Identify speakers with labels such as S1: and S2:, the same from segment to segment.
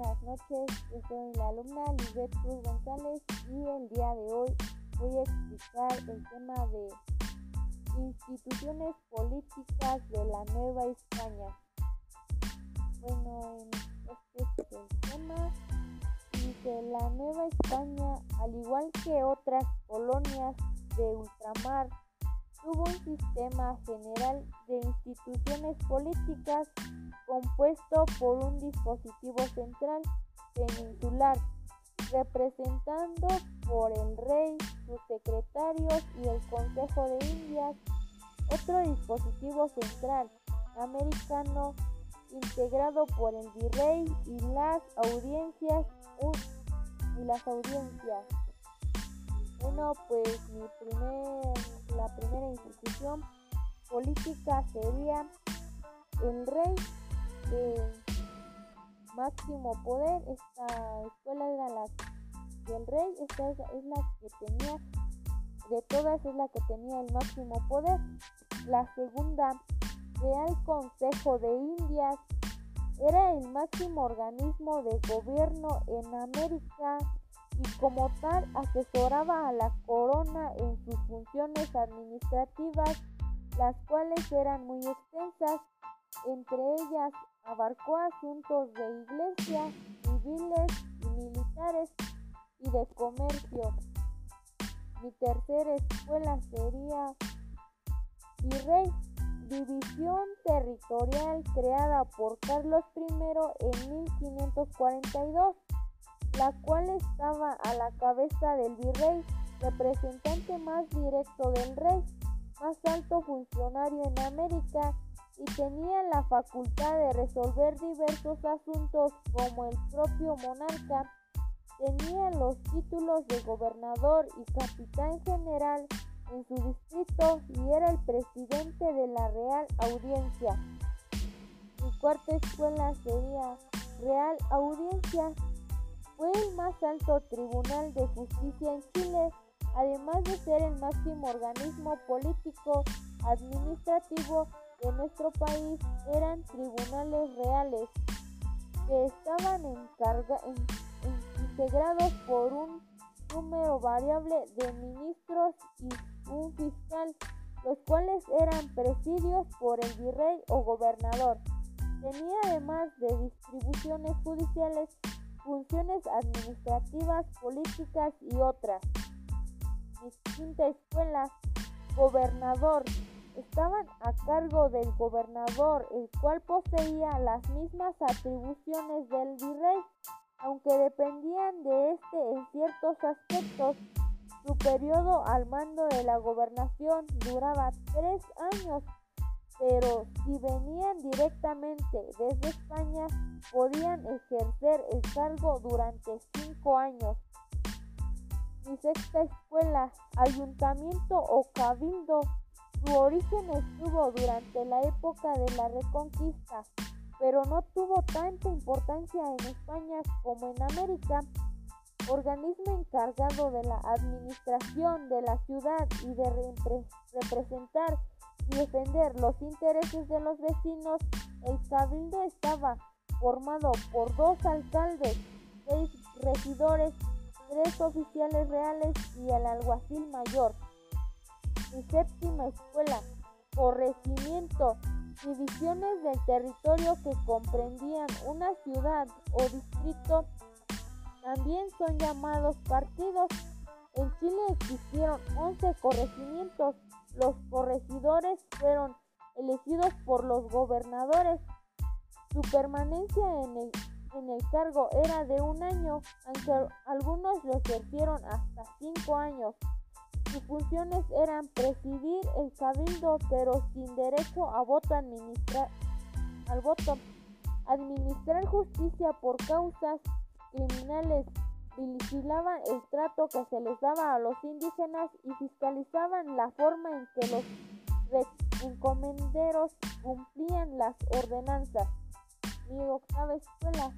S1: buenas noches. Yo soy la alumna Lisbeth Cruz González y el día de hoy voy a explicar el tema de instituciones políticas de la Nueva España. Bueno, este es el tema. Dice, la Nueva España, al igual que otras colonias de ultramar, tuvo un sistema general de instituciones políticas compuesto por un dispositivo central peninsular, representando por el rey, sus secretarios y el Consejo de Indias, otro dispositivo central americano integrado por el virrey y las audiencias y las audiencias. Bueno, pues mi primer, la primera institución política sería el rey máximo poder. Esta escuela era la del rey, esta es, la que tenía, de todas es la que tenía el máximo poder. La segunda, Real Consejo de Indias, era el máximo organismo de gobierno en América y como tal asesoraba a la corona en sus funciones administrativas, las cuales eran muy extensas, entre ellas abarcó asuntos de iglesia, civiles y militares y de comercio. Mi tercera escuela sería Virrey, división territorial creada por Carlos I en 1542, la cual estaba a la cabeza del virrey, representante más directo del rey, más alto funcionario en América y tenía la facultad de resolver diversos asuntos como el propio monarca. Tenía los títulos de gobernador y capitán general en su distrito y era el presidente de la Real Audiencia. Mi cuarta escuela sería Real Audiencia. Fue el más alto tribunal de justicia en Chile, además de ser el máximo organismo político, administrativo de nuestro país eran tribunales reales que estaban integrados por un número variable de ministros y un fiscal, los cuales eran presidios por el virrey o gobernador. Tenía además de distribuciones judiciales, funciones administrativas, políticas y otras. Mi quinta escuela, gobernador, estaban a cargo del gobernador, el cual poseía las mismas atribuciones del virrey, aunque dependían de este en ciertos aspectos. Su periodo al mando de la gobernación duraba tres años, pero si venían directamente desde España, podían ejercer el cargo durante cinco años. Mi sexta escuela, ayuntamiento o cabildo, su origen estuvo durante la época de la Reconquista, pero no tuvo tanta importancia en España como en América. Organismo encargado de la administración de la ciudad y de representar y defender los intereses de los vecinos, el cabildo estaba formado por dos alcaldes, seis regidores, tres oficiales reales y el alguacil mayor y séptima escuela, corregimiento, divisiones del territorio que comprendían una ciudad o distrito, también son llamados partidos. En Chile existieron 11 corregimientos. Los corregidores fueron elegidos por los gobernadores. Su permanencia en el, cargo era de un año, aunque algunos lo ejercieron hasta cinco años. Sus funciones eran presidir el cabildo, pero sin derecho a voto administrar al voto, administrar justicia por causas criminales, vigilaban el trato que se les daba a los indígenas y fiscalizaban la forma en que los encomenderos cumplían las ordenanzas. Mi octava escuela,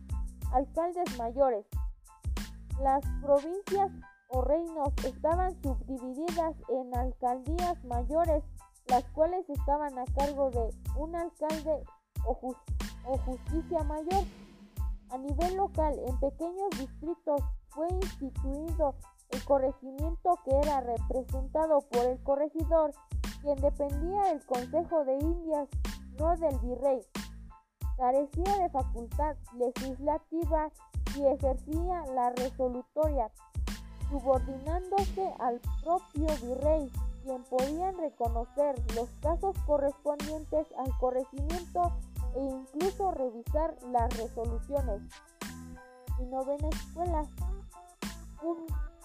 S1: alcaldes mayores. Las provincias o reinos estaban subdivididas en alcaldías mayores, las cuales estaban a cargo de un alcalde o, justicia mayor. A nivel local, en pequeños distritos, fue instituido el corregimiento que era representado por el corregidor, quien dependía del Consejo de Indias, no del virrey. Carecía de facultad legislativa y ejercía la resolutoria, subordinándose al propio virrey, quien podía reconocer los casos correspondientes al corregimiento e incluso revisar las resoluciones. Y novena escuela,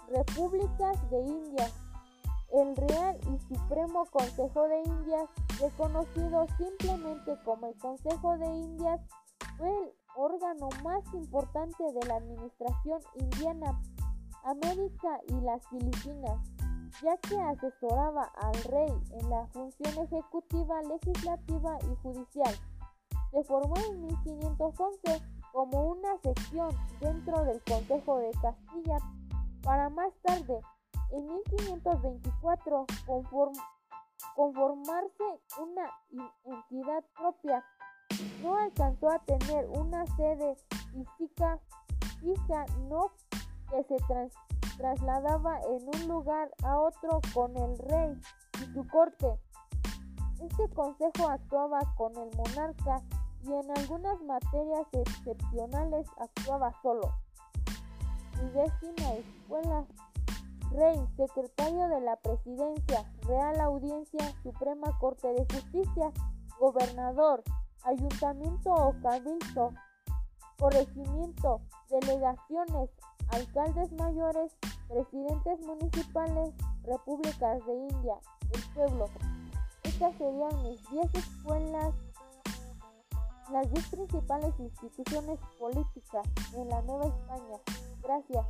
S1: Repúblicas de Indias. El Real y Supremo Consejo de Indias, reconocido simplemente como el Consejo de Indias, fue el órgano más importante de la administración indiana, América y las Filipinas, ya que asesoraba al rey en la función ejecutiva, legislativa y judicial. Se formó en 1511 como una sección dentro del Consejo de Castilla para más tarde, en 1524, conformarse una entidad propia. No alcanzó a tener una sede física fija, no que se trasladaba en un lugar a otro con el rey y su corte. Este consejo actuaba con el monarca y en algunas materias excepcionales actuaba solo. Y décima escuela. Rey, secretario de la Presidencia, Real Audiencia, Suprema Corte de Justicia, Gobernador, Ayuntamiento o Cabildo, Corregimiento, Delegaciones, Alcaldes Mayores, Presidentes Municipales, Repúblicas de India, el pueblo. Estas serían mis 10 escuelas, las 10 principales instituciones políticas en la Nueva España. Gracias.